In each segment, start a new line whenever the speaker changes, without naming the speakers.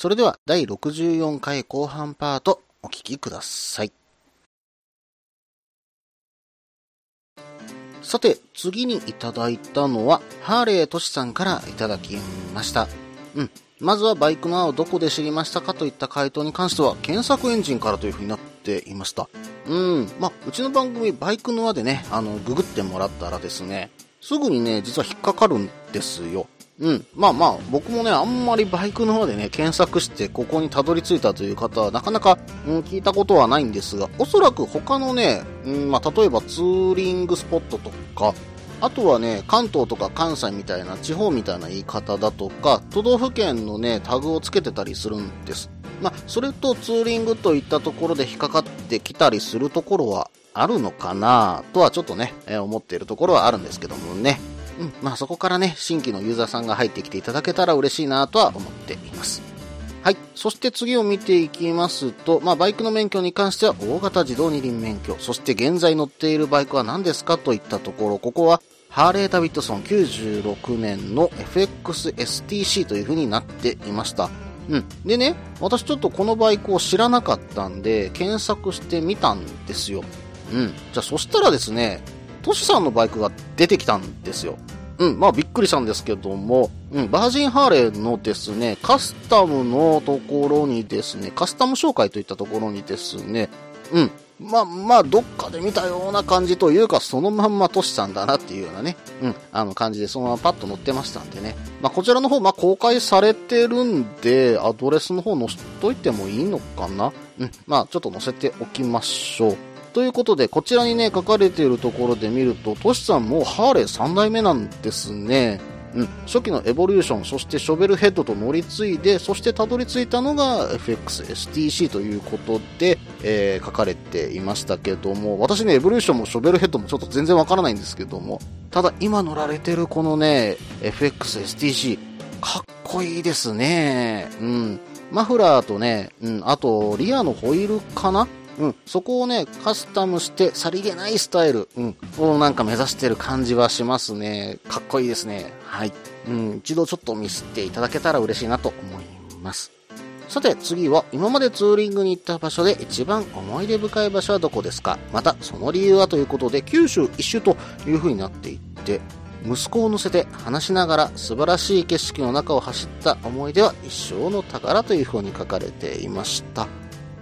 それでは第64回後半パートお聞きください。さて、次にいただいたのは、ハーレートシさんからいただきました。うん。まずはバイクの案をどこで知りましたかといった回答に関しては、検索エンジンからという風になっていました。うん。まあ、うちの番組、バイクの輪でね、あの、ググってもらったらですね、すぐにね、実は引っかかるんですよ。うん。まあまあ、僕もね、あんまりバイクの方でね、検索してここにたどり着いたという方は、なかなか、うん、聞いたことはないんですが、おそらく他のね、うん、まあ、例えばツーリングスポットとか、あとはね、関東とか関西みたいな地方みたいな言い方だとか、都道府県のね、タグをつけてたりするんです。まあ、それとツーリングといったところで引っかかってきたりするところはあるのかなとはちょっとね、えー、思っているところはあるんですけどもね。うん、まあそこからね、新規のユーザーさんが入ってきていただけたら嬉しいなとは思っています。はい。そして次を見ていきますと、まあ、バイクの免許に関しては大型自動二輪免許、そして現在乗っているバイクは何ですかといったところ、ここはハーレー・ダビッドソン96年の FXSTC という風になっていました。うん。でね、私ちょっとこのバイクを知らなかったんで、検索してみたんですよ。うん。じゃあそしたらですね、トシさんのバイクが出てきたんですよ。うん、まあびっくりしたんですけども、うん、バージンハーレーのですね、カスタムのところにですね、カスタム紹介といったところにですね、うん、まあまあ、どっかで見たような感じというか、そのまんまトシさんだなっていうようなね、うん、あの感じでそのままパッと載ってましたんでね。まあこちらの方、まあ公開されてるんで、アドレスの方載せといてもいいのかなうん、まあちょっと載せておきましょう。ということで、こちらにね、書かれているところで見ると、トシさんもうハーレー3代目なんですね。うん、初期のエボリューション、そしてショベルヘッドと乗り継いで、そしてたどり着いたのが FXSTC ということで、えー、書かれていましたけども、私ね、エボリューションもショベルヘッドもちょっと全然わからないんですけども、ただ今乗られてるこのね、FXSTC、かっこいいですね。うん。マフラーとね、うん、あと、リアのホイールかなうん、そこをね、カスタムして、さりげないスタイル、うん、をなんか目指してる感じはしますね。かっこいいですね。はい。うん、一度ちょっとミスっていただけたら嬉しいなと思います。さて次は今までツーリングに行った場所で一番思い出深い場所はどこですか？またその理由はということで九州一周という風になっていって息子を乗せて話しながら素晴らしい景色の中を走った思い出は一生の宝という風に書かれていました。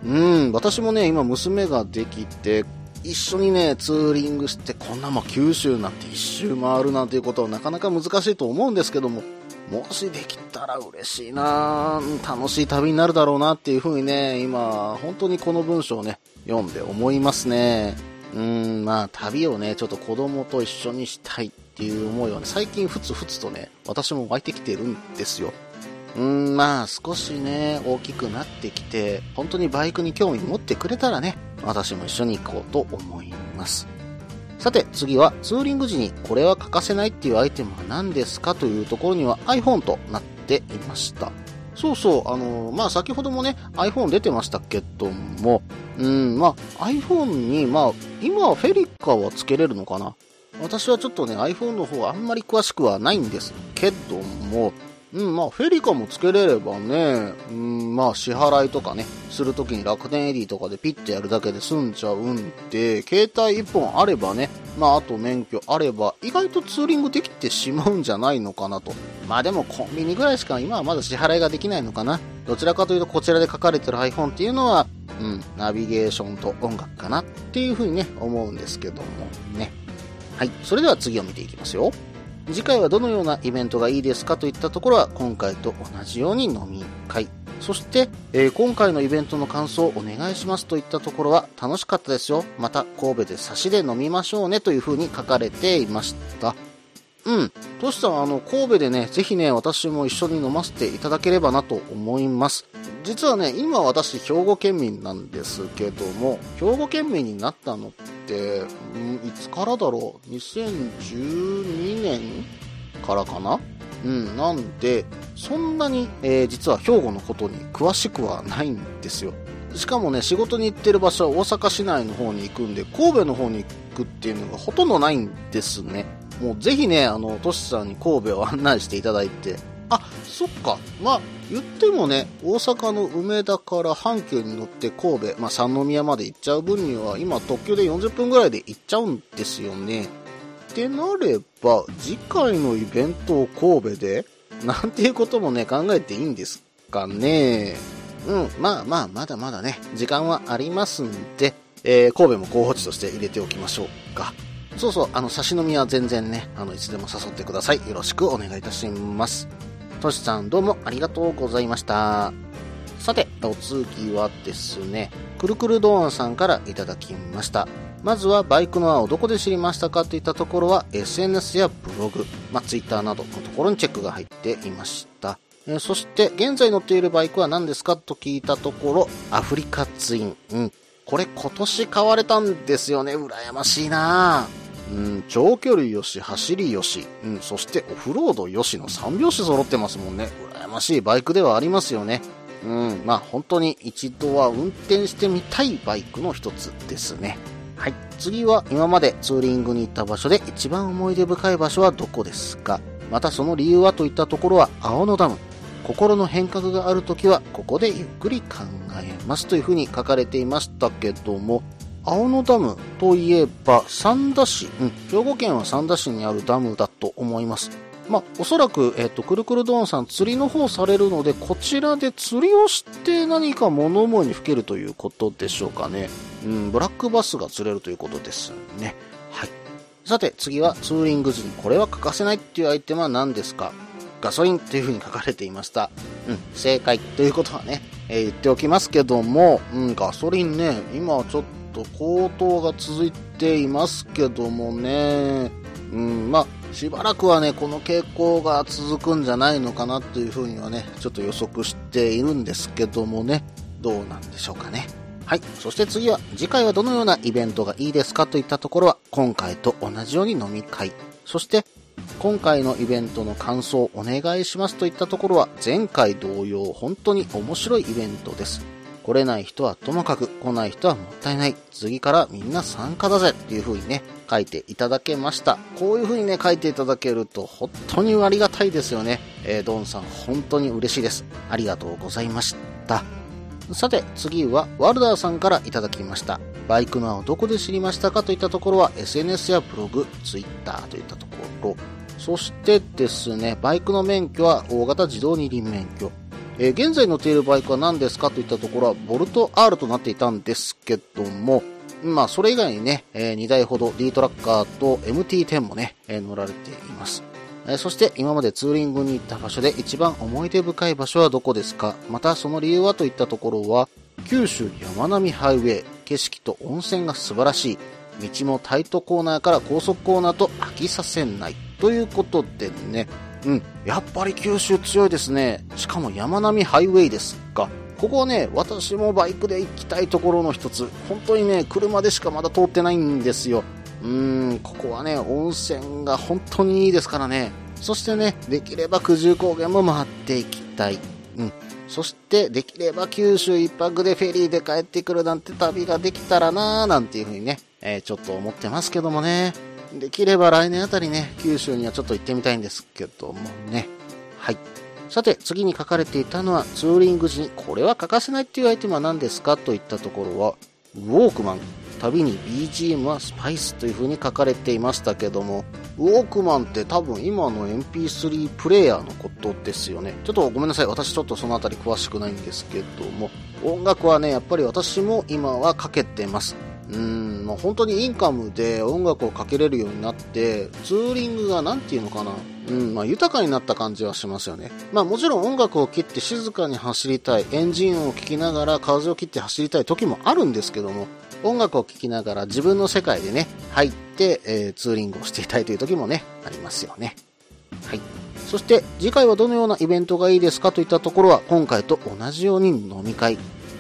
うん、私もね、今娘ができて、一緒にね、ツーリングして、こんなも九州なんて一周回るなんていうことはなかなか難しいと思うんですけども、もしできたら嬉しいな楽しい旅になるだろうなっていう風にね、今、本当にこの文章をね、読んで思いますね。うん、まあ、旅をね、ちょっと子供と一緒にしたいっていう思いはね、最近ふつふつとね、私も湧いてきてるんですよ。うん、まあ少しね、大きくなってきて、本当にバイクに興味持ってくれたらね、私も一緒に行こうと思います。さて次はツーリング時にこれは欠かせないっていうアイテムは何ですかというところには iPhone となっていました。そうそう、あのー、まあ、先ほどもね、iPhone 出てましたけども、うん、まあ、iPhone に、まあ、今はフェリカはつけれるのかな私はちょっとね、iPhone の方あんまり詳しくはないんですけども、うん、まあ、フェリカもつけれればね、うん、まあ、支払いとかね、するときに楽天エディとかでピッてやるだけで済んじゃうんで、携帯1本あればね、まあ、あと免許あれば、意外とツーリングできてしまうんじゃないのかなと。まあでも、コンビニぐらいしか今はまだ支払いができないのかな。どちらかというと、こちらで書かれてる iPhone っていうのは、うん、ナビゲーションと音楽かなっていうふうにね、思うんですけどもね。はい、それでは次を見ていきますよ。次回はどのようなイベントがいいですかといったところは今回と同じように飲み会。そして、えー、今回のイベントの感想をお願いしますといったところは楽しかったですよ。また神戸で差しで飲みましょうねというふうに書かれていました。うん。トシさん、あの、神戸でね、ぜひね、私も一緒に飲ませていただければなと思います。実はね、今私、兵庫県民なんですけども、兵庫県民になったのって、うん、いつからだろう ?2012 年からかな？うん、なんで、そんなに、えー、実は兵庫のことに詳しくはないんですよ。しかもね、仕事に行ってる場所は大阪市内の方に行くんで、神戸の方に行くっていうのがほとんどないんですね。もうぜひね、あの、トシさんに神戸を案内していただいて、あ、そっか。まあ、言ってもね、大阪の梅田から阪急に乗って神戸、まあ、三宮まで行っちゃう分には、今特急で40分ぐらいで行っちゃうんですよね。ってなれば、次回のイベントを神戸で、なんていうこともね、考えていいんですかね。うん、まあまあ、まだまだね、時間はありますんで、えー、神戸も候補地として入れておきましょうか。そうそう、あの、差し飲みは全然ね、あの、いつでも誘ってください。よろしくお願いいたします。としさんどうもありがとうございました。さて、お次はですね、くるくるドーンさんからいただきました。まずはバイクの輪をどこで知りましたかといったところは SNS やブログ、まあ、Twitter などのところにチェックが入っていました。え、そして現在乗っているバイクは何ですかと聞いたところアフリカツイン。うん。これ今年買われたんですよね。羨ましいなぁうん、長距離よし、走りよし、うん、そしてオフロードよしの3拍子揃ってますもんね。羨ましいバイクではありますよね。うん、まあ本当に一度は運転してみたいバイクの一つですね。はい。次は今までツーリングに行った場所で一番思い出深い場所はどこですか？またその理由はといったところは青野ダム。心の変革がある時はここでゆっくり考えますというふうに書かれていましたけども、青野ダムといえば三田市、うん、兵庫県は三田市にあるダムだと思います。まあ、おそらく、えっ、と、くるくるドーンさん釣りの方されるので、こちらで釣りをして何か物思いにふけるということでしょうかね。うん、ブラックバスが釣れるということですね。はい。さて、次はツーリング時にこれは欠かせないっていうアイテムは何ですか？ガソリンというふうに書かれていました。うん、正解ということはね、えー、言っておきますけども、うん、ガソリンね、今はちょっと高騰が続いていますけどもね、うん、まあ、しばらくはね、この傾向が続くんじゃないのかなというふうにはね、ちょっと予測しているんですけどもね、どうなんでしょうかね。はい。そして次は、次回はどのようなイベントがいいですかといったところは、今回と同じように飲み会。そして、今回のイベントの感想をお願いしますといったところは、前回同様、本当に面白いイベントです。来れない人はともかく、来ない人はもったいない。次からみんな参加だぜっていう風にね、書いていただけました。こういう風にね、書いていただけると本当にありがたいですよね。えー、ドンさん本当に嬉しいです。ありがとうございました。さて、次はワルダーさんからいただきました。バイクの輪をどこで知りましたかといったところは SNS やブログ、Twitter といったところ。そしてですね、バイクの免許は大型自動二輪免許。えー、現在乗っているバイクは何ですかといったところは、ボルト R となっていたんですけども、まあ、それ以外にね、えー、2台ほど D トラッカーと MT10 もね、えー、乗られています。え、そして今までツーリングに行った場所で一番思い出深い場所はどこですか？またその理由はといったところは、九州山並ハイウェイ、景色と温泉が素晴らしい。道もタイトコーナーから高速コーナーと飽きさせない。ということでね、うん、やっぱり九州強いですね。しかも山並みハイウェイですか。ここはね、私もバイクで行きたいところの一つ。本当にね、車でしかまだ通ってないんですよ。うーん、ここはね、温泉が本当にいいですからね。そしてね、できれば九十高原も回っていきたい。うん。そして、できれば九州一泊でフェリーで帰ってくるなんて旅ができたらなーなんていう風にね、えー、ちょっと思ってますけどもね。できれば来年あたりね、九州にはちょっと行ってみたいんですけどもね。はい。さて、次に書かれていたのは、ツーリング時にこれは欠かせないっていうアイテムは何ですかといったところは、ウォークマン。旅に BGM はスパイスという風に書かれていましたけども、ウォークマンって多分今の MP3 プレイヤーのことですよね。ちょっとごめんなさい。私ちょっとそのあたり詳しくないんですけども、音楽はね、やっぱり私も今はかけてます。うん、まあ、本当にインカムで音楽をかけれるようになって、ツーリングが何て言うのかな、うん、まあ、豊かになった感じはしますよね。まあ、もちろん音楽を切って静かに走りたい、エンジン音を聞きながら風を切って走りたい時もあるんですけども、音楽を聴きながら自分の世界でね、入って、えー、ツーリングをしていたいという時もね、ありますよね。はい。そして次回はどのようなイベントがいいですかといったところは今回と同じように飲み会、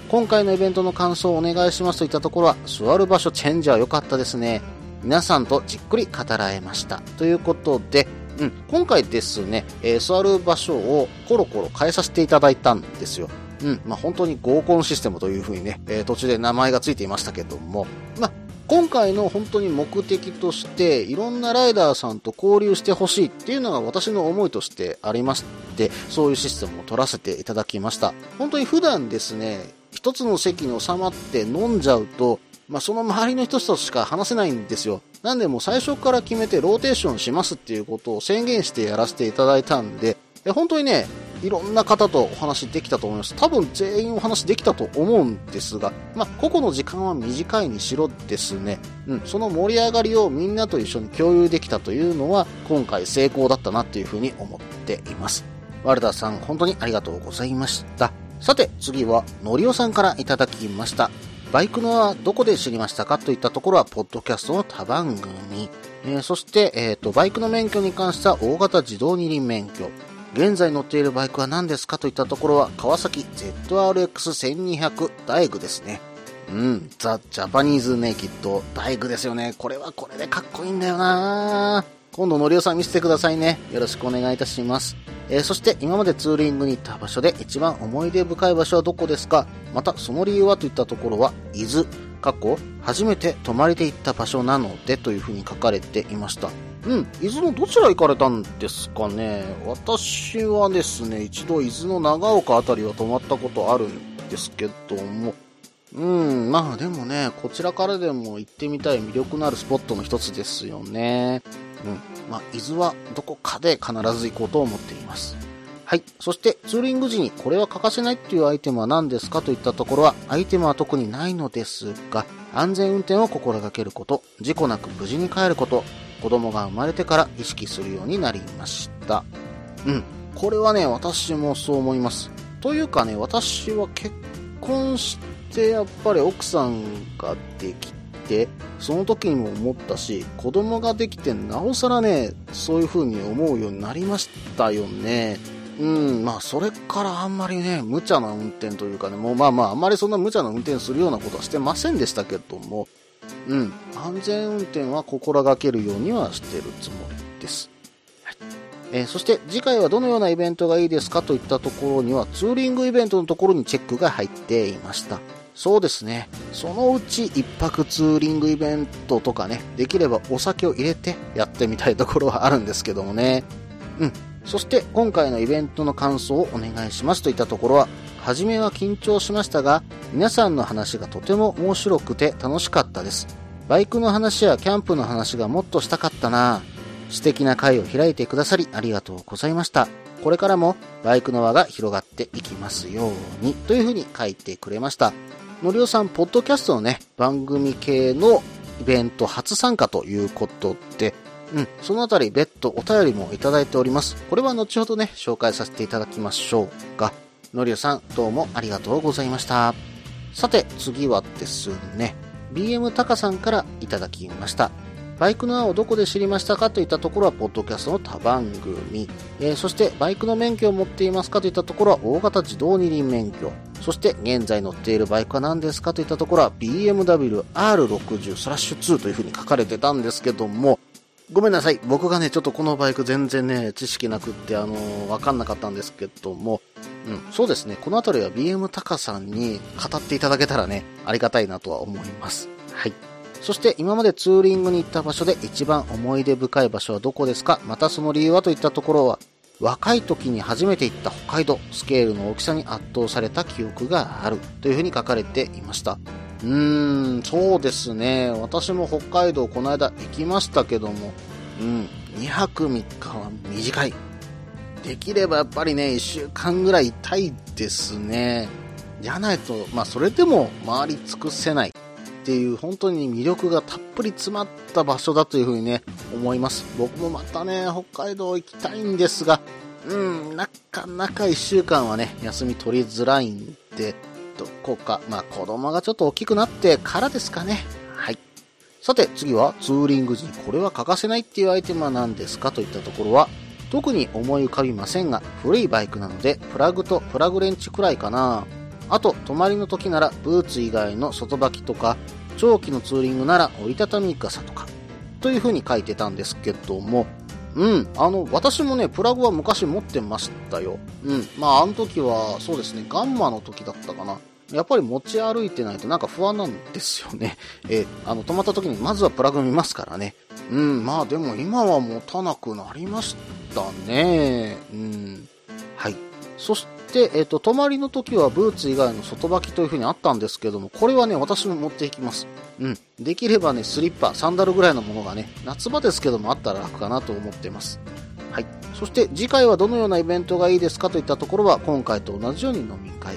今回のイベントの感想をお願いしますといったところは、座る場所チェンジャー良かったですね。皆さんとじっくり語られました。ということで、うん、今回ですね、えー、座る場所をコロコロ変えさせていただいたんですよ。うん、まあ、本当に合コンシステムという風にね、えー、途中で名前がついていましたけども、まあ、今回の本当に目的として、いろんなライダーさんと交流してほしいっていうのが私の思いとしてありまして、そういうシステムを取らせていただきました。本当に普段ですね、一つの席に収まって飲んじゃうと、まあ、その周りの人としか話せないんですよ。なんでもう最初から決めてローテーションしますっていうことを宣言してやらせていただいたんで、本当にね、いろんな方とお話できたと思います。多分全員お話できたと思うんですが、まあ、個々の時間は短いにしろですね、うん、その盛り上がりをみんなと一緒に共有できたというのは、今回成功だったなっていうふうに思っています。ワルダさん、本当にありがとうございました。さて、次は、のりおさんからいただきました。バイクのはどこで知りましたかといったところは、ポッドキャストの他番組。えー、そして、えっ、ー、と、バイクの免許に関しては、大型自動二輪免許。現在乗っているバイクは何ですかといったところは、川崎 ZRX1200 ダイグですね。うん、ザ・ジャパニーズネイキッドダイグですよね。これはこれでかっこいいんだよな今度のりおさん見せてくださいね。よろしくお願いいたします。えー、そして今までツーリングに行った場所で一番思い出深い場所はどこですか？またその理由はといったところは、伊豆、過去、初めて泊まりで行った場所なのでというふうに書かれていました。うん、伊豆のどちら行かれたんですかね？私はですね、一度伊豆の長岡あたりは泊まったことあるんですけども、うん、まあでもね、こちらからでも行ってみたい魅力のあるスポットの一つですよね。うん。まあ、伊豆はどこかで必ず行こうと思っています。はい。そして、ツーリング時にこれは欠かせないっていうアイテムは何ですかといったところは、アイテムは特にないのですが、安全運転を心がけること、事故なく無事に帰ること、子供が生まれてから意識するようになりました。うん。これはね、私もそう思います。というかね、私は結婚してやっぱり奥さんができて、その時にも思ったし、子供ができてなおさらね、そういう風に思うようになりましたよね。うん、まあ、それからあんまりね、無茶な運転というかね、もうまあまあ、あんまりそんな無茶な運転するようなことはしてませんでしたけども、うん、安全運転は心がけるようにはしてるつもりです。はいえー、そして次回はどのようなイベントがいいですかといったところにはツーリングイベントのところにチェックが入っていました。そうですね。そのうち一泊ツーリングイベントとかね、できればお酒を入れてやってみたいところはあるんですけどもね。うん。そして今回のイベントの感想をお願いしますといったところは、初めは緊張しましたが、皆さんの話がとても面白くて楽しかったです。バイクの話やキャンプの話がもっとしたかったな素敵な会を開いてくださりありがとうございました。これからもバイクの輪が広がっていきますようにというふうに書いてくれました。のりおさん、ポッドキャストのね、番組系のイベント初参加ということで、うん、そのあたり別途お便りもいただいております。これは後ほどね、紹介させていただきましょうが、のりおさん、どうもありがとうございました。さて、次はですね、BM タカさんからいただきました。バイクの案をどこで知りましたかといったところは、ポッドキャストの他番組。えー、そして、バイクの免許を持っていますかといったところは、大型自動二輪免許。そして、現在乗っているバイクは何ですかといったところは、BMW R60 スラッシュ2というふうに書かれてたんですけども、ごめんなさい。僕がね、ちょっとこのバイク全然ね、知識なくって、あのー、わかんなかったんですけども、うん、そうですね。このあたりは BM タカさんに語っていただけたらね、ありがたいなとは思います。はい。そして今までツーリングに行った場所で一番思い出深い場所はどこですか？またその理由はといったところは、若い時に初めて行った北海道、スケールの大きさに圧倒された記憶があるというふうに書かれていました。うーん、そうですね。私も北海道この間行きましたけども、うん、2泊3日は短い。できればやっぱりね、1週間ぐらいいたいですね。じゃないと、まあそれでも回り尽くせない。っていう本当に魅力がたっぷり詰まった場所だというふうにね、思います。僕もまたね、北海道行きたいんですが、うん、なかなか1週間はね、休み取りづらいんで、どこか、まあ子供がちょっと大きくなってからですかね。はい。さて次はツーリング時にこれは欠かせないっていうアイテムは何ですかといったところは、特に思い浮かびませんが、古いバイクなので、プラグとプラグレンチくらいかな。あと、泊まりの時ならブーツ以外の外履きとか、長期のツーリングなら折りたたみ傘とか、という風に書いてたんですけども、うん、あの、私もね、プラグは昔持ってましたよ。うん、まあ、あの時は、そうですね、ガンマの時だったかな。やっぱり持ち歩いてないとなんか不安なんですよね。え、あの、止まった時にまずはプラグ見ますからね。うん、まあでも今は持たなくなりましたね。うん。はい。そして、えっ、ー、と、泊まりの時はブーツ以外の外履きという風にあったんですけども、これはね、私も持っていきます。うん。できればね、スリッパ、サンダルぐらいのものがね、夏場ですけどもあったら楽かなと思っています。はい。そして次回はどのようなイベントがいいですかといったところは、今回と同じように飲み会。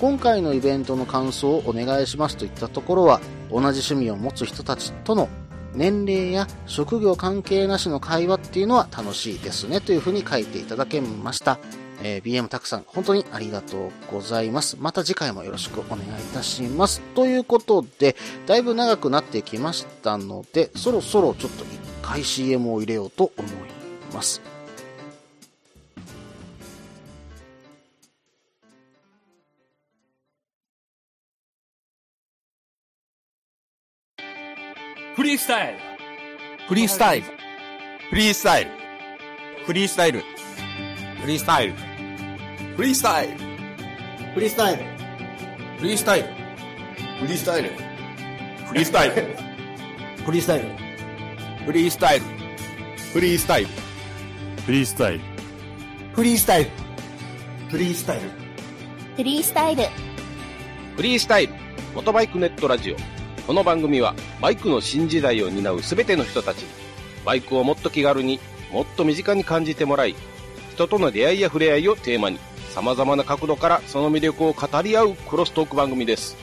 今回のイベントの感想をお願いしますといったところは、同じ趣味を持つ人たちとの年齢や職業関係なしの会話っていうのは楽しいですねというふうに書いていただけました。えー、BM たくさん本当にありがとうございます。また次回もよろしくお願いいたします。ということで、だいぶ長くなってきましたので、そろそろちょっと一回 CM を入れようと思います。
フリースタイル
フリースタイル
フリースタイル
フリースタイル
フリースタイル
フリースタイル。
フリースタイル。
フリースタイル。
フリースタイル。
フリースタイル。
フリースタイル。
フリースタイル。
フリースタイル。
フリースタイル。
フリースタイル。フリースタイル。
フリースタイル。
フリースタイル。モトバイクネットラジオ。この番組はバイクの新時代を担う全ての人たち。バイクをもっと気軽にもっと身近に感じてもらい人との出会いや触れ合いをテーマに、様々な角度からその魅力を語り合うクロストーク番組です。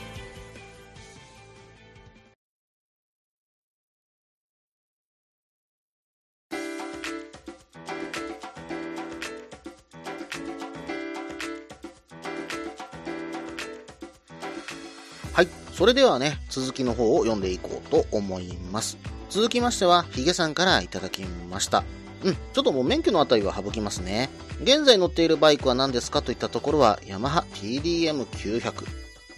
はい。それではね、続きの方を読んでいこうと思います。続きましては、ヒゲさんからいただきました。うん、ちょっともう免許のあたりは省きますね。現在乗っているバイクは何ですかといったところは、ヤマハ TDM900。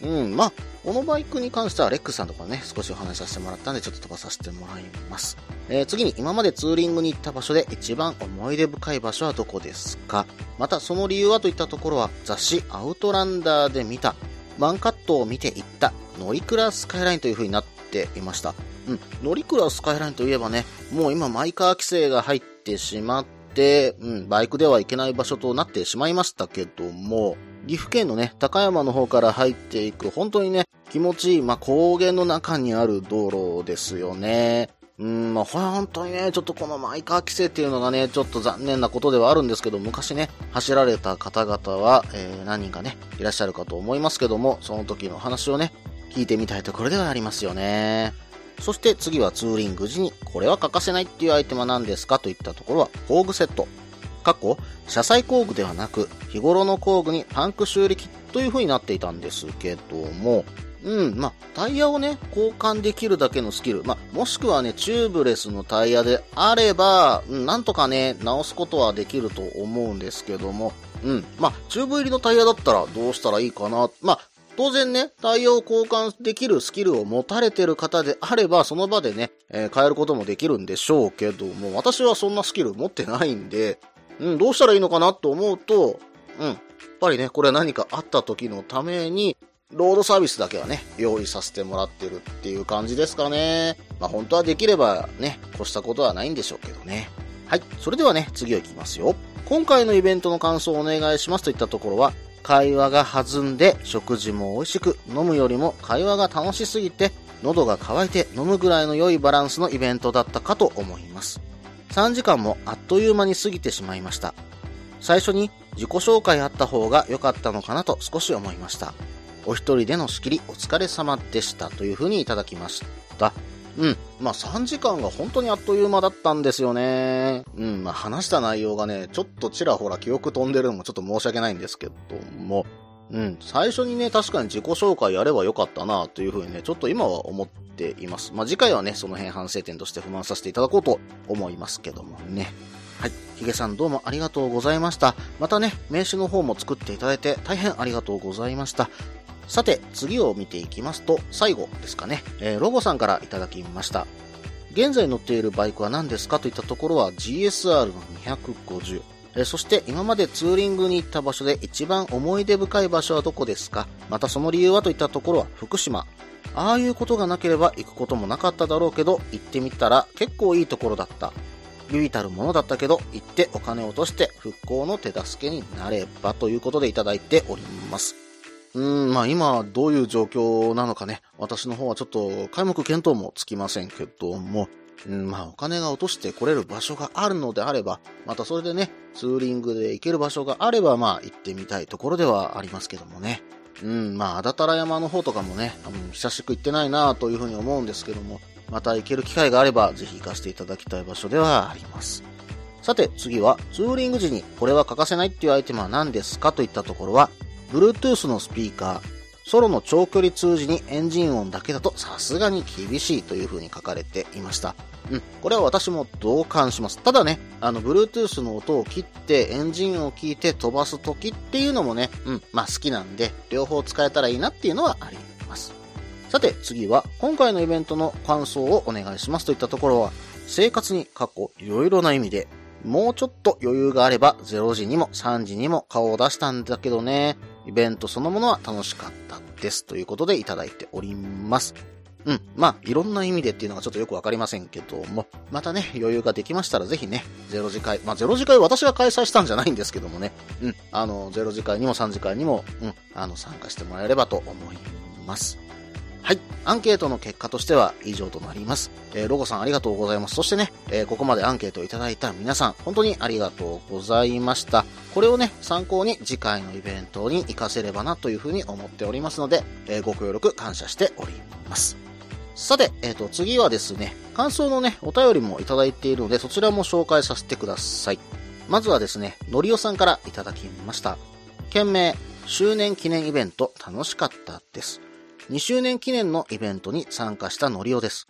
うん、まあ、このバイクに関してはレックスさんとかね、少しお話しさせてもらったんで、ちょっと飛ばさせてもらいます。えー、次に、今までツーリングに行った場所で一番思い出深い場所はどこですか？また、その理由はといったところは、雑誌アウトランダーで見た、ワンカットを見ていった乗鞍スカイラインという風になっていました。うん、乗鞍スカイラインといえばね、もう今マイカー規制が入ってしまって、うん、バイクではいけない場所となってしまいましたけども、岐阜県のね、高山の方から入っていく、本当にね、気持ちいい、まあ、高原の中にある道路ですよね。うん、まあ、本当にね、ちょっとこのマイカー規制っていうのがね、ちょっと残念なことではあるんですけど、昔ね、走られた方々は、えー、何人かね、いらっしゃるかと思いますけども、その時の話をね、聞いてみたいところではありますよね。そして次はツーリング時にこれは欠かせないっていうアイテムは何ですかといったところは工具セット。過去、車載工具ではなく日頃の工具にパンク修理キという風になっていたんですけども、うん、まあ、タイヤをね、交換できるだけのスキル、まあ、もしくはね、チューブレスのタイヤであれば、うん、なんとかね、直すことはできると思うんですけども、うん、まあ、チューブ入りのタイヤだったらどうしたらいいかな、まあ、当然ね、タイヤを交換できるスキルを持たれてる方であれば、その場でね、えー、変えることもできるんでしょうけども、私はそんなスキル持ってないんで、うん、どうしたらいいのかなと思うと、うん、やっぱりね、これは何かあった時のために、ロードサービスだけはね、用意させてもらってるっていう感じですかね。まあ本当はできればね、越したことはないんでしょうけどね。はい。それではね、次を行きますよ。今回のイベントの感想をお願いしますといったところは、会話が弾んで食事も美味しく飲むよりも会話が楽しすぎて喉が渇いて飲むぐらいの良いバランスのイベントだったかと思います。3時間もあっという間に過ぎてしまいました。最初に自己紹介あった方が良かったのかなと少し思いました。お一人での仕切りお疲れ様でしたというふうにいただきました。うん。まあ、3時間が本当にあっという間だったんですよね。うん。まあ、話した内容がね、ちょっとちらほら記憶飛んでるのもちょっと申し訳ないんですけども、うん。最初にね、確かに自己紹介やればよかったなというふうにね、ちょっと今は思っています。まあ、次回はね、その辺反省点として不満させていただこうと思いますけどもね。はい。ヒゲさんどうもありがとうございました。またね、名刺の方も作っていただいて大変ありがとうございました。さて、次を見ていきますと、最後ですかね、えー、ロゴさんからいただきました。現在乗っているバイクは何ですかといったところは GSR の250。えそして今までツーリングに行った場所で一番思い出深い場所はどこですか？またその理由はといったところは福島。ああいうことがなければ行くこともなかっただろうけど、行ってみたら結構いいところだった。唯たるものだったけど、行ってお金を落として復興の手助けになればということでいただいております。うん、まあ今どういう状況なのかね、私の方はちょっと皆目見当もつきませんけども、うん、まあお金が落として来れる場所があるのであれば、またそれでね、ツーリングで行ける場所があれば、まあ行ってみたいところではありますけどもね。うん、まあ、あだたら山の方とかもね、あの久しく行ってないなというふうに思うんですけども、また行ける機会があれば、ぜひ行かせていただきたい場所ではあります。さて、次は、ツーリング時にこれは欠かせないっていうアイテムは何ですかといったところは、Bluetooth のスピーカー、ソロの長距離通時にエンジン音だけだとさすがに厳しいという風に書かれていました。うん。これは私も同感します。ただね、あの、Bluetooth の音を切ってエンジンを聞いて飛ばす時っていうのもね、うん、まあ好きなんで、両方使えたらいいなっていうのはあります。さて、次は、今回のイベントの感想をお願いしますといったところは、生活に過去いろいろな意味で、もうちょっと余裕があれば0時にも3時にも顔を出したんだけどね、イベントそのものは楽しかったですということでいただいております。うん。まあ、いろんな意味でっていうのがちょっとよくわかりませんけども、またね、余裕ができましたらぜひね、ゼロ次会、まあ、ゼロ次会私が開催したんじゃないんですけどもね、うん。あの、ゼロ次会にも3次会にも、うん、あの、参加してもらえればと思います。はい。アンケートの結果としては以上となります。えーロゴさんありがとうございます。そしてね、えーここまでアンケートをいただいた皆さん、本当にありがとうございました。これをね、参考に次回のイベントに活かせればなというふうに思っておりますので、えーご協力感謝しております。さて、えっ、と、次はですね、感想のね、お便りもいただいているので、そちらも紹介させてください。まずはですね、のりおさんからいただきました。件名、周年記念イベント楽しかったです。2周年記念のイベントに参加したのりおです。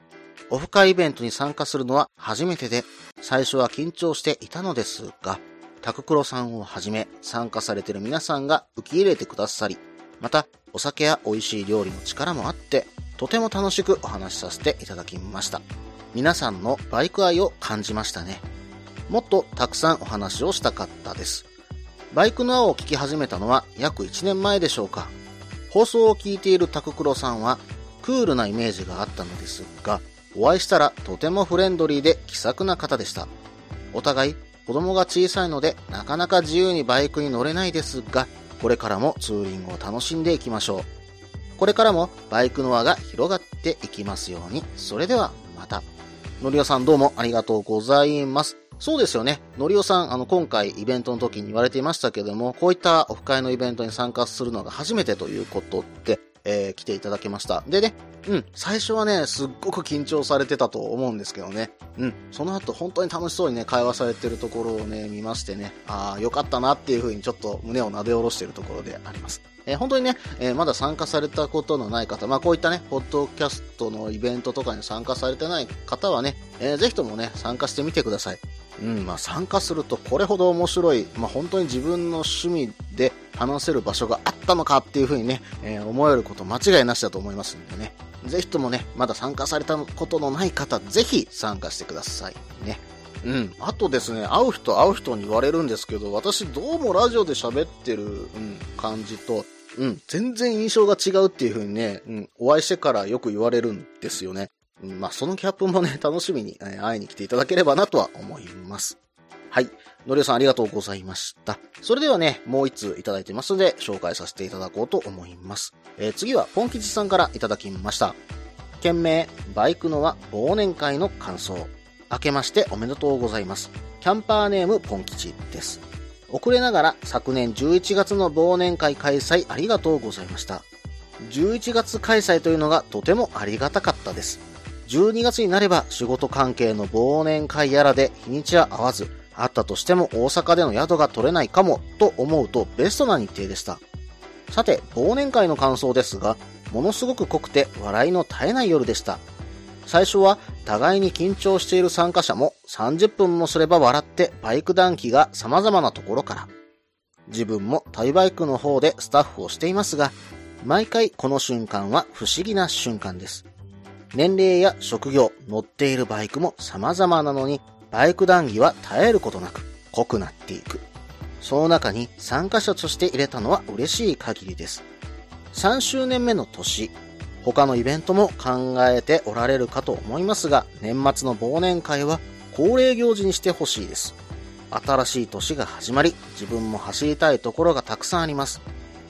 オフ会イベントに参加するのは初めてで、最初は緊張していたのですが、タククロさんをはじめ参加されている皆さんが受け入れてくださり、またお酒や美味しい料理の力もあって、とても楽しくお話しさせていただきました。皆さんのバイク愛を感じましたね。もっとたくさんお話をしたかったです。バイクの青を聞き始めたのは約1年前でしょうか。放送を聞いているタククロさんはクールなイメージがあったのですが、お会いしたらとてもフレンドリーで気さくな方でした。お互い子供が小さいのでなかなか自由にバイクに乗れないですが、これからもツーリングを楽しんでいきましょう。これからもバイクの輪が広がっていきますように。それではまた。のりおさんどうもありがとうございます。そうですよね。のりおさん、あの、今回イベントの時に言われていましたけども、こういったオフ会のイベントに参加するのが初めてということで、えー来ていただきました。でね、うん、最初はね、すっごく緊張されてたと思うんですけどね。うん、その後本当に楽しそうにね、会話されてるところをね、見ましてね、ああ、よかったなっていう風にちょっと胸を撫で下ろしてるところであります。えー本当にね、えーまだ参加されたことのない方、まあこういったね、ポッドキャストのイベントとかに参加されてない方はね、えーぜひともね、参加してみてください。うん、まあ参加するとこれほど面白い、まあ本当に自分の趣味で話せる場所があったのかっていうふうにね、えー思えること間違いなしだと思いますんでね。ぜひともね、まだ参加されたことのない方、ぜひ参加してくださいね。うん。あとですね、会う人会う人に言われるんですけど、私どうもラジオで喋ってる、うん、感じと、うん、全然印象が違うっていう風にね、うん、お会いしてからよく言われるんですよね。まあ、そのキャップもね、楽しみに、え会いに来ていただければなとは思います。はい。のりおさんありがとうございました。それではね、もう一通いただいてますので、紹介させていただこうと思います。えー次は、ポン吉さんからいただきました。件名、バイクのは忘年会の感想。明けましておめでとうございます。キャンパーネームポン吉です。遅れながら昨年11月の忘年会開催ありがとうございました。11月開催というのがとてもありがたかったです。12月になれば仕事関係の忘年会やらで日にちは合わず、あったとしても大阪での宿が取れないかもと思うとベストな日程でした。さて、忘年会の感想ですが、ものすごく濃くて笑いの絶えない夜でした。最初は互いに緊張している参加者も30分もすれば笑ってバイク談義が様々なところから。自分もタイバイクの方でスタッフをしていますが、毎回この瞬間は不思議な瞬間です。年齢や職業、乗っているバイクも様々なのに、バイク談義は絶えることなく濃くなっていく。その中に参加者として入れたのは嬉しい限りです。3周年目の年、他のイベントも考えておられるかと思いますが、年末の忘年会は恒例行事にしてほしいです。新しい年が始まり、自分も走りたいところがたくさんあります。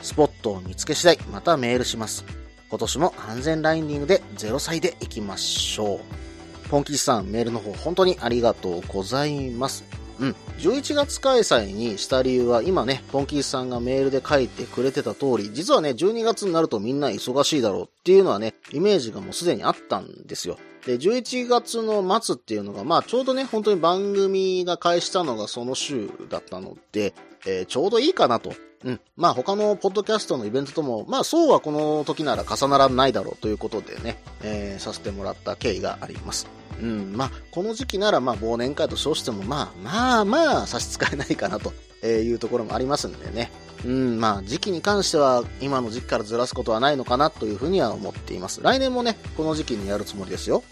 スポットを見つけ次第、またメールします。今年も安全ライディングで0歳で行きましょう。ポンキチさん、メールの方本当にありがとうございます。うん。11月開催にした理由は、今ね、ポンキーさんがメールで書いてくれてた通り、実はね、12月になるとみんな忙しいだろうっていうのはね、イメージがもうすでにあったんですよ。で、11月の末っていうのが、まあちょうどね、本当に番組が開始したのがその週だったので、えーちょうどいいかなと。うん。まあ他のポッドキャストのイベントとも、まあそうはこの時なら重ならないだろうということでね、えーさせてもらった経緯があります。うん、まあ、この時期なら、まあ、忘年会と称しても、まあ、まあまあ、差し支えないかなというところもありますんでね。うん、まあ、時期に関しては、今の時期からずらすことはないのかなというふうには思っています。来年もね、この時期にやるつもりですよ。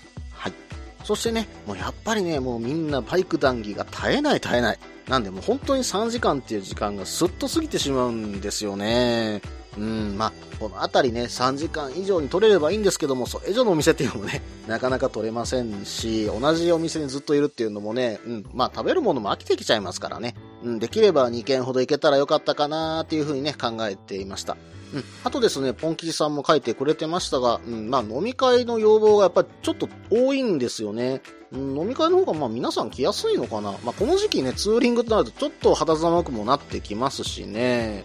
そしてね、もうやっぱりね、もうみんなバイク談義が絶えない絶えない。なんでもう本当に3時間っていう時間がスッと過ぎてしまうんですよね。うん、まあ、このあたりね、3時間以上に取れればいいんですけども、それ以上のお店っていうのもね、なかなか取れませんし、同じお店にずっといるっていうのもね、うん、まあ食べるものも飽きてきちゃいますからね。うん、できれば2軒ほど行けたらよかったかなっていうふうにね、考えていました。うん。あとですね、ポンキジさんも書いてくれてましたが、うん、まあ飲み会の要望がやっぱりちょっと多いんですよね。うん、飲み会の方がまあ皆さん来やすいのかな。まあこの時期ね、ツーリングとなるとちょっと肌寒くもなってきますしね。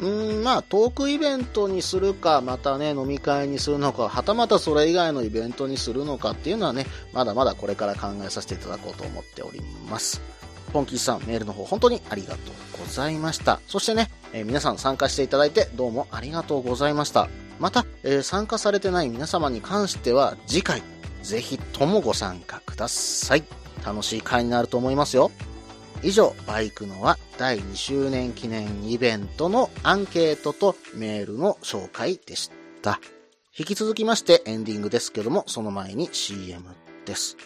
うん、まあ、トークイベントにするか、またね、飲み会にするのか、はたまたそれ以外のイベントにするのかっていうのはね、まだまだこれから考えさせていただこうと思っております。ポンキーさん、メールの方本当にありがとうございました。そしてね、えー皆さん参加していただいてどうもありがとうございました。また、えー参加されてない皆様に関しては次回、ぜひともご参加ください。楽しい会になると思いますよ。以上、バイクのは第2周年記念イベントのアンケートとメールの紹介でした。引き続きましてエンディングですけども、その前に CM です。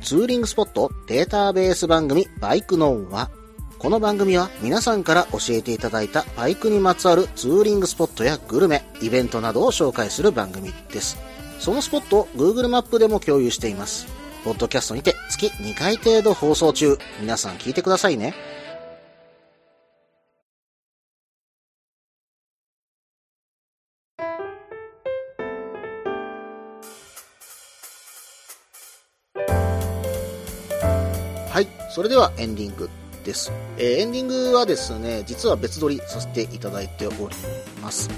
ツーリングスポットデータベース番組バイクノはこの番組は皆さんから教えていただいたバイクにまつわるツーリングスポットやグルメ、イベントなどを紹介する番組です。そのスポットを Google マップでも共有しています。ポッドキャストにて月2回程度放送中。皆さん聞いてくださいね。はい。それではエンディングです。えーエンディングはですね、実は別撮りさせていただいております。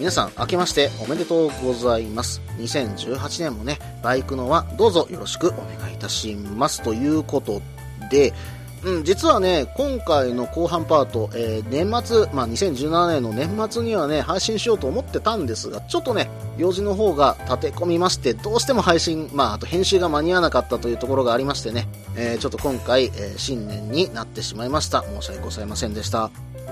皆さん、明けましておめでとうございます。2018年もね、バイクのはどうぞよろしくお願いいたします。ということで、うん、実はね、今回の後半パート、えー年末、まあ、2017年の年末にはね、配信しようと思ってたんですが、ちょっとね、用事の方が立て込みまして、どうしても配信、まあ、あと編集が間に合わなかったというところがありましてね、えーちょっと今回、えー新年になってしまいました。申し訳ございませんでした。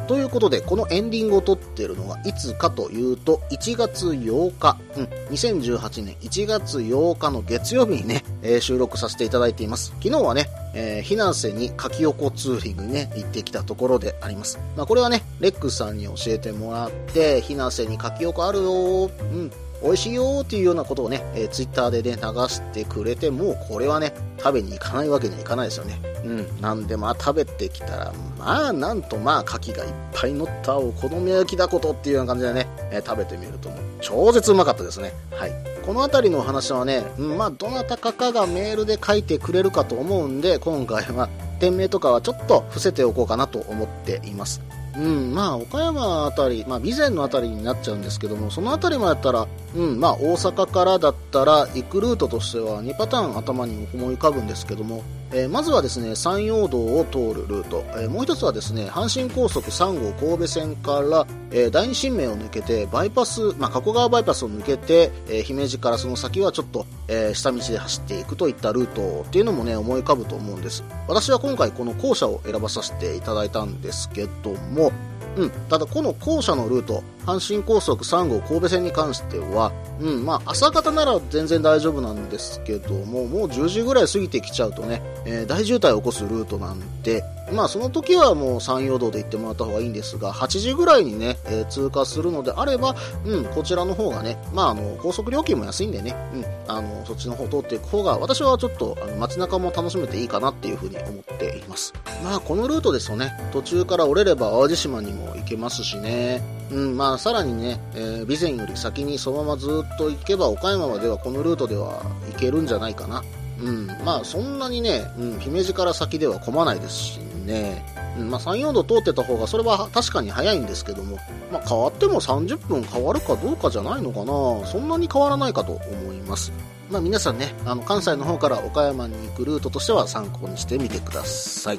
ということで、このエンディングを撮ってるのがいつかというと、1月8日、うん、2018年1月8日の月曜日にね、えー収録させていただいています。昨日はね、えー、避難瀬に柿横ツーリングにね、行ってきたところであります。まあ、これはね、レックさんに教えてもらって、避難瀬に柿横あるよ、うん、美味しいよっていうようなことをね、えー、ツイッターでね、流してくれて、もうこれはね、食べに行かないわけにはいかないですよね。うん。なんでまあ食べてきたら、まあなんとまあ牡蠣がいっぱい乗ったお好み焼きだことっていうような感じでね、えー食べてみるともう超絶うまかったですね。はい。この辺りのお話はね、うん、まあどなたかかがメールで書いてくれるかと思うんで、今回は店名とかはちょっと伏せておこうかなと思っています。うん、まあ、岡山あたり、まあ、備前のあたりになっちゃうんですけども、そのあたりもやったら、うん、まあ、大阪からだったら、行くルートとしては2パターン頭に思い浮かぶんですけども、えーまずはですね、山陽道を通るルート、えーもう一つはですね、阪神高速3号神戸線から、えー第二新名を抜けて、バイパス、まあ、加古川バイパスを抜けて、え姫路からその先はちょっと、え下道で走っていくといったルートっていうのもね、思い浮かぶと思うんです。私は今回この後者を選ばさせていただいたんですけども、うん、ただこの後者のルート、阪神高速3号神戸線に関しては、うん、まあ、朝方なら全然大丈夫なんですけども、もう10時ぐらい過ぎてきちゃうとね、えー、大渋滞を起こすルートなんで、まあ、その時はもう山陽道で行ってもらった方がいいんですが、8時ぐらいにね、えー、通過するのであれば、うん、こちらの方がね、まあ、あの、高速料金も安いんでね、うん、あの、そっちの方通っていく方が、私はちょっと、あの、街中も楽しめていいかなっていうふうに思っています。まあ、このルートですとね、途中から折れれば淡路島にも行けますしね、うん、まあ、さらにね、えー、備前より先にそのままずっと行けば、岡山まではこのルートでは行けるんじゃないかな。うん、まあ、そんなにね、うん、姫路から先では混まないですしね、うん、まあ、山陽道通ってた方が、それは確かに早いんですけども、まあ、変わっても30分変わるかどうかじゃないのかな、そんなに変わらないかと思います。まあ、皆さんね、あの、関西の方から岡山に行くルートとしては参考にしてみてください。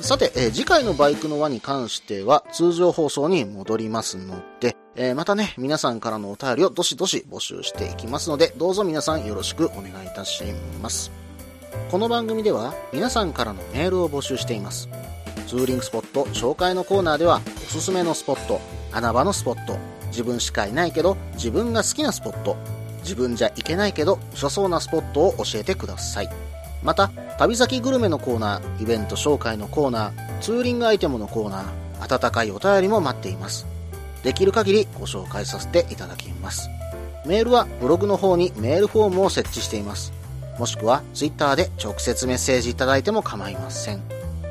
さて、えー、次回のバイクの輪に関しては通常放送に戻りますので、えー、またね、皆さんからのお便りをどしどし募集していきますので、どうぞ皆さんよろしくお願いいたします。この番組では皆さんからのメールを募集しています。ツーリングスポット紹介のコーナーではおすすめのスポット、穴場のスポット、自分しかいないけど自分が好きなスポット、自分じゃ行けないけど良さそうなスポットを教えてください。また、旅先グルメのコーナー、イベント紹介のコーナー、ツーリングアイテムのコーナー、温かいお便りも待っています。できる限りご紹介させていただきます。メールはブログの方にメールフォームを設置しています。もしくは Twitter で直接メッセージいただいても構いません。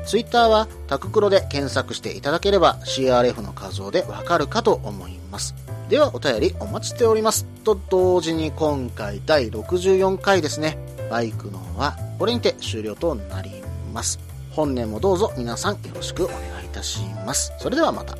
Twitter はタククロで検索していただければ CRF の画像でわかるかと思います。ではお便りお待ちしております。と同時に今回第64回ですね。バイクのはこれにて終了となります。本年もどうぞ皆さんよろしくお願いいたします。それではまた。